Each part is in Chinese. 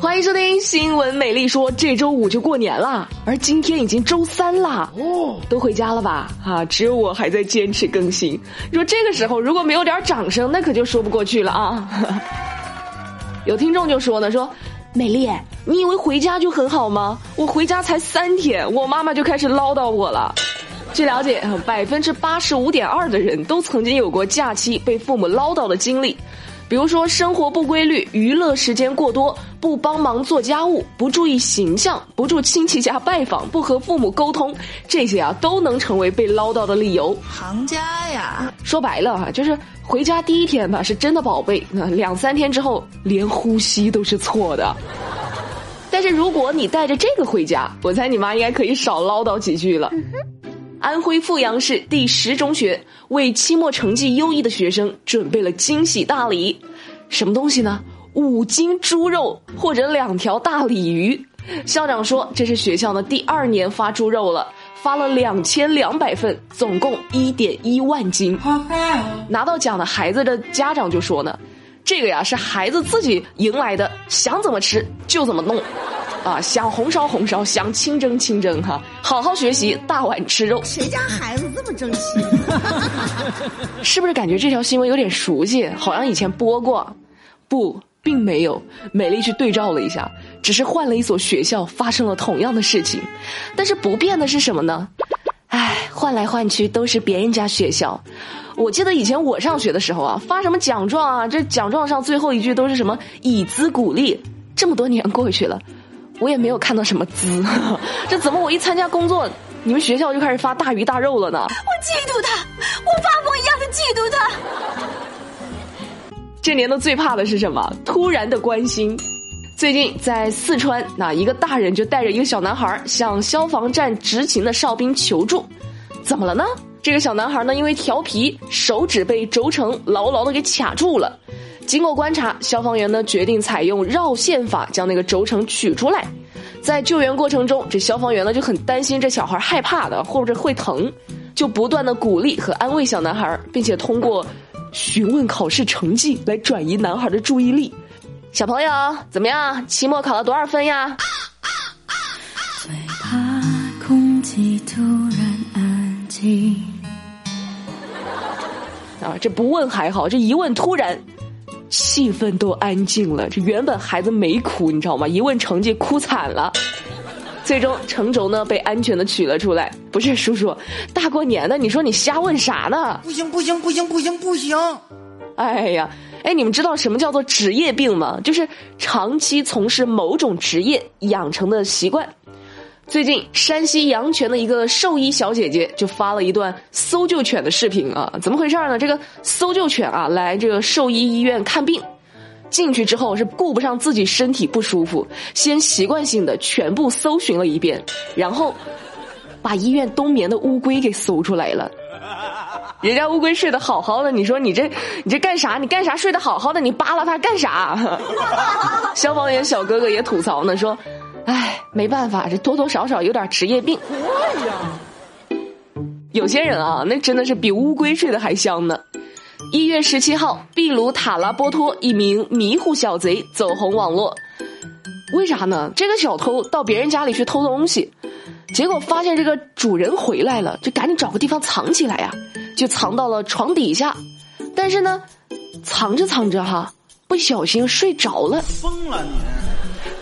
欢迎收听新闻美丽说，这周五就过年了，而今天已经周三了。哦，都回家了吧？啊，只有我还在坚持更新。你说这个时候如果没有点掌声，那可就说不过去了啊。有听众就说呢，说美丽，你以为回家就很好吗？我回家才三天，我妈妈就开始唠叨我了。据了解，百分之八十五点二的人都曾经有过假期被父母唠叨的经历。比如说，生活不规律、娱乐时间过多、不帮忙做家务、不注意形象、不住亲戚家拜访、不和父母沟通，这些啊都能成为被唠叨的理由。行家呀，说白了哈，就是回家第一天吧是真的宝贝，那两三天之后连呼吸都是错的。但是如果你带着这个回家，我猜你妈应该可以少唠叨几句了。安徽阜阳市第十中学为期末成绩优异的学生准备了惊喜大礼，什么东西呢？五斤猪肉或者两条大鲤鱼。校长说这是学校的第二年发猪肉了，发了两千两百份，总共一点一万斤。拿到奖的孩子的家长就说呢，这个呀是孩子自己赢来的，想怎么吃就怎么弄。啊，想红烧红烧，想清蒸清蒸，哈，好好学习，大碗吃肉。谁家孩子这么争气？是不是感觉这条新闻有点熟悉？好像以前播过。不，并没有。美丽去对照了一下，只是换了一所学校，发生了同样的事情。但是不变的是什么呢？唉，换来换去都是别人家学校。我记得以前我上学的时候啊，发什么奖状啊，这奖状上最后一句都是什么以资鼓励。这么多年过去了。我也没有看到什么资，这怎么我一参加工作，你们学校就开始发大鱼大肉了呢？我嫉妒他，我发疯一样的嫉妒他。这年头最怕的是什么？突然的关心。最近在四川，那一个大人就带着一个小男孩向消防站执勤的哨兵求助，怎么了呢？这个小男孩呢，因为调皮，手指被轴承牢牢的给卡住了。经过观察，消防员呢决定采用绕线法将那个轴承取出来。在救援过程中，这消防员呢就很担心这小孩害怕的或者会疼，就不断的鼓励和安慰小男孩，并且通过询问考试成绩来转移男孩的注意力。小朋友怎么样？期末考了多少分呀？最怕空气突然安静。啊，这不问还好，这一问突然。气氛都安静了，这原本孩子没哭，你知道吗？一问成绩哭惨了，最终成轴呢被安全的取了出来。不是叔叔，大过年的，你说你瞎问啥呢？不行不行不行不行不行！哎呀，哎，你们知道什么叫做职业病吗？就是长期从事某种职业养成的习惯。最近，山西阳泉的一个兽医小姐姐就发了一段搜救犬的视频啊，怎么回事呢？这个搜救犬啊，来这个兽医医院看病，进去之后是顾不上自己身体不舒服，先习惯性的全部搜寻了一遍，然后把医院冬眠的乌龟给搜出来了。人家乌龟睡得好好的，你说你这你这干啥？你干啥睡得好好的？你扒拉它干啥？消防员小哥哥也吐槽呢，说。没办法，这多多少少有点职业病。对呀，有些人啊，那真的是比乌龟睡得还香呢。一月十七号，秘鲁塔拉波托一名迷糊小贼走红网络。为啥呢？这个小偷到别人家里去偷东西，结果发现这个主人回来了，就赶紧找个地方藏起来呀，就藏到了床底下。但是呢，藏着藏着哈，不小心睡着了。疯了你！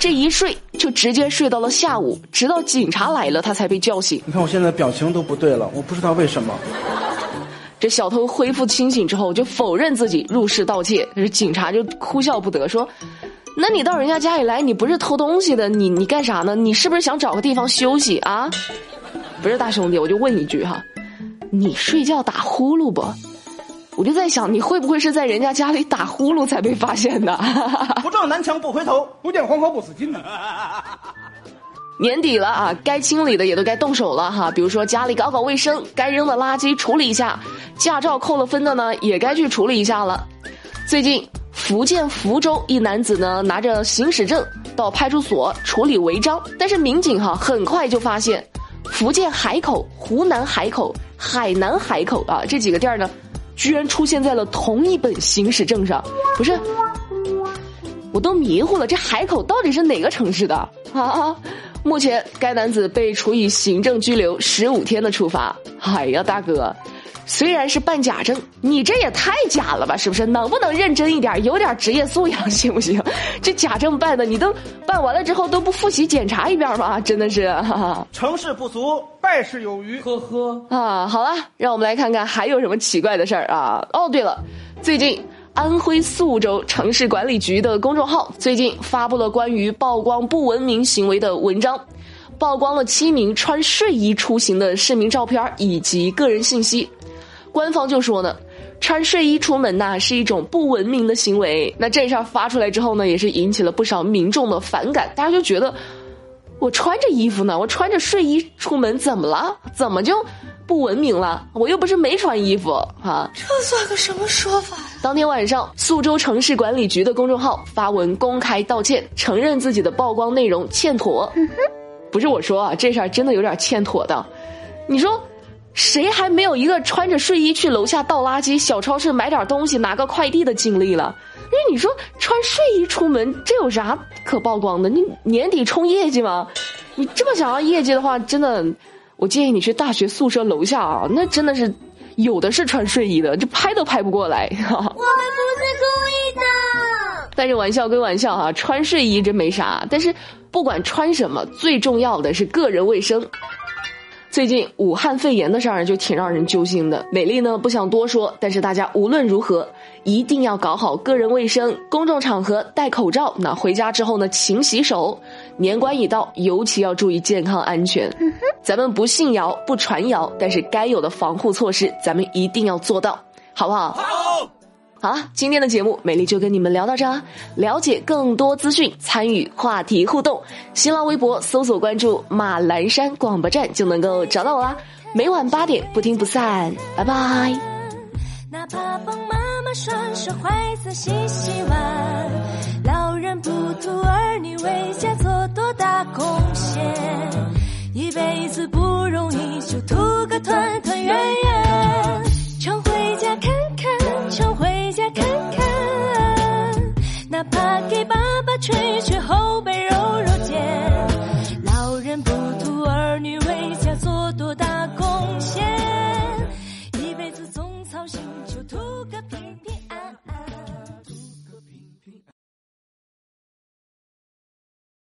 这一睡就直接睡到了下午，直到警察来了，他才被叫醒。你看我现在表情都不对了，我不知道为什么。这小偷恢复清醒之后，就否认自己入室盗窃。这警察就哭笑不得，说：“那你到人家家里来，你不是偷东西的，你你干啥呢？你是不是想找个地方休息啊？”不是大兄弟，我就问一句哈，你睡觉打呼噜不？我就在想，你会不会是在人家家里打呼噜才被发现的？不撞南墙不回头，不见黄河不死心呢。年底了啊，该清理的也都该动手了哈。比如说家里搞搞卫生，该扔的垃圾处理一下，驾照扣了分的呢，也该去处理一下了。最近福建福州一男子呢，拿着行驶证到派出所处理违章，但是民警哈很快就发现，福建海口、湖南海口、海南海口啊这几个地儿呢。居然出现在了同一本行驶证上，不是？我都迷糊了，这海口到底是哪个城市的啊？目前该男子被处以行政拘留十五天的处罚。哎呀，大哥，虽然是办假证，你这也太假了吧？是不是？能不能认真一点，有点职业素养 行不行？这假证办的，你都办完了之后都不复习检查一遍吗？真的是，哈哈。成事不足，败事有余。呵呵啊，好了，让我们来看看还有什么奇怪的事儿啊！哦，对了，最近。安徽宿州城市管理局的公众号最近发布了关于曝光不文明行为的文章，曝光了七名穿睡衣出行的市民照片以及个人信息。官方就说呢，穿睡衣出门呐是一种不文明的行为。那这事儿发出来之后呢，也是引起了不少民众的反感。大家就觉得，我穿着衣服呢，我穿着睡衣出门怎么了？怎么就？不文明了，我又不是没穿衣服啊！这算个什么说法呀？当天晚上，宿州城市管理局的公众号发文公开道歉，承认自己的曝光内容欠妥。不是我说啊，这事儿真的有点欠妥的。你说，谁还没有一个穿着睡衣去楼下倒垃圾、小超市买点东西、拿个快递的经历了？因为你说穿睡衣出门，这有啥可曝光的？你年底冲业绩吗？你这么想要业绩的话，真的。我建议你去大学宿舍楼下啊，那真的是有的是穿睡衣的，这拍都拍不过来。我们不是故意的。但是玩笑归玩笑哈，穿睡衣真没啥，但是不管穿什么，最重要的是个人卫生。最近武汉肺炎的事儿就挺让人揪心的。美丽呢不想多说，但是大家无论如何一定要搞好个人卫生，公众场合戴口罩。那回家之后呢，勤洗手。年关已到，尤其要注意健康安全。咱们不信谣不传谣，但是该有的防护措施咱们一定要做到，好不好？好。好了，今天的节目美丽就跟你们聊到这儿。了解更多资讯，参与话题互动，新浪微博搜索关注马栏山广播站就能够找到我啦。每晚八点不听不散，拜拜。哪怕帮妈妈双手怀侧洗洗碗，老人不图儿女为家做多大